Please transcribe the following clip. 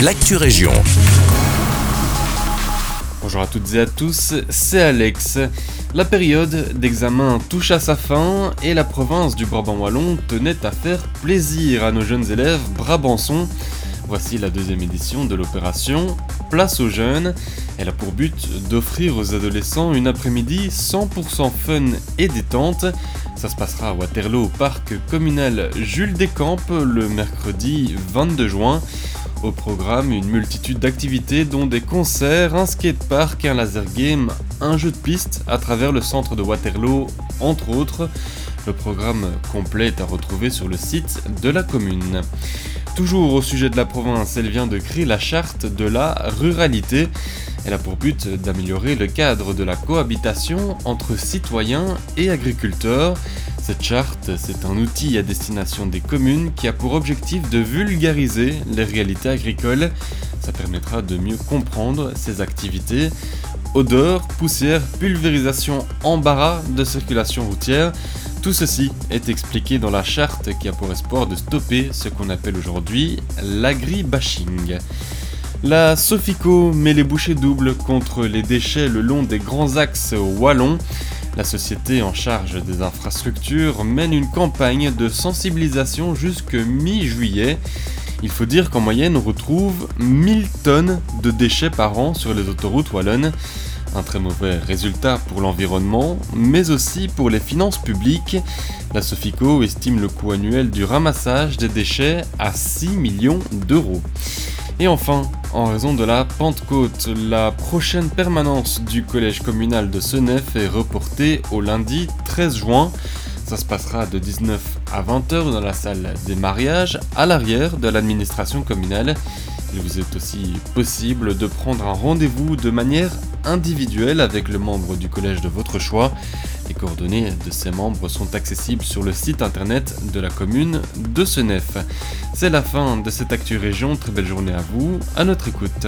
l'actu région. Bonjour à toutes et à tous, c'est Alex. La période d'examen touche à sa fin et la province du Brabant Wallon tenait à faire plaisir à nos jeunes élèves brabançons. Voici la deuxième édition de l'opération Place aux jeunes. Elle a pour but d'offrir aux adolescents une après-midi 100% fun et détente. Ça se passera à Waterloo au parc communal Jules Descampes le mercredi 22 juin. Au programme, une multitude d'activités dont des concerts, un skatepark, un laser game, un jeu de piste à travers le centre de Waterloo, entre autres. Le programme complet est à retrouver sur le site de la commune. Toujours au sujet de la province, elle vient de créer la charte de la ruralité. Elle a pour but d'améliorer le cadre de la cohabitation entre citoyens et agriculteurs. Cette charte, c'est un outil à destination des communes qui a pour objectif de vulgariser les réalités agricoles. Ça permettra de mieux comprendre ces activités. Odeur, poussière, pulvérisation, embarras de circulation routière. Tout ceci est expliqué dans la charte qui a pour espoir de stopper ce qu'on appelle aujourd'hui l'agribashing. La Sofico met les bouchées doubles contre les déchets le long des grands axes wallons. La société en charge des infrastructures mène une campagne de sensibilisation jusque mi-juillet. Il faut dire qu'en moyenne on retrouve 1000 tonnes de déchets par an sur les autoroutes wallonnes. Un très mauvais résultat pour l'environnement, mais aussi pour les finances publiques. La Sofico estime le coût annuel du ramassage des déchets à 6 millions d'euros. Et enfin, en raison de la Pentecôte, la prochaine permanence du collège communal de Senef est reportée au lundi 13 juin. Ça se passera de 19 à 20h dans la salle des mariages à l'arrière de l'administration communale. Il vous est aussi possible de prendre un rendez-vous de manière individuelle avec le membre du collège de votre choix. Les coordonnées de ces membres sont accessibles sur le site internet de la commune de Senef. C'est la fin de cette Actu Région, très belle journée à vous, à notre écoute.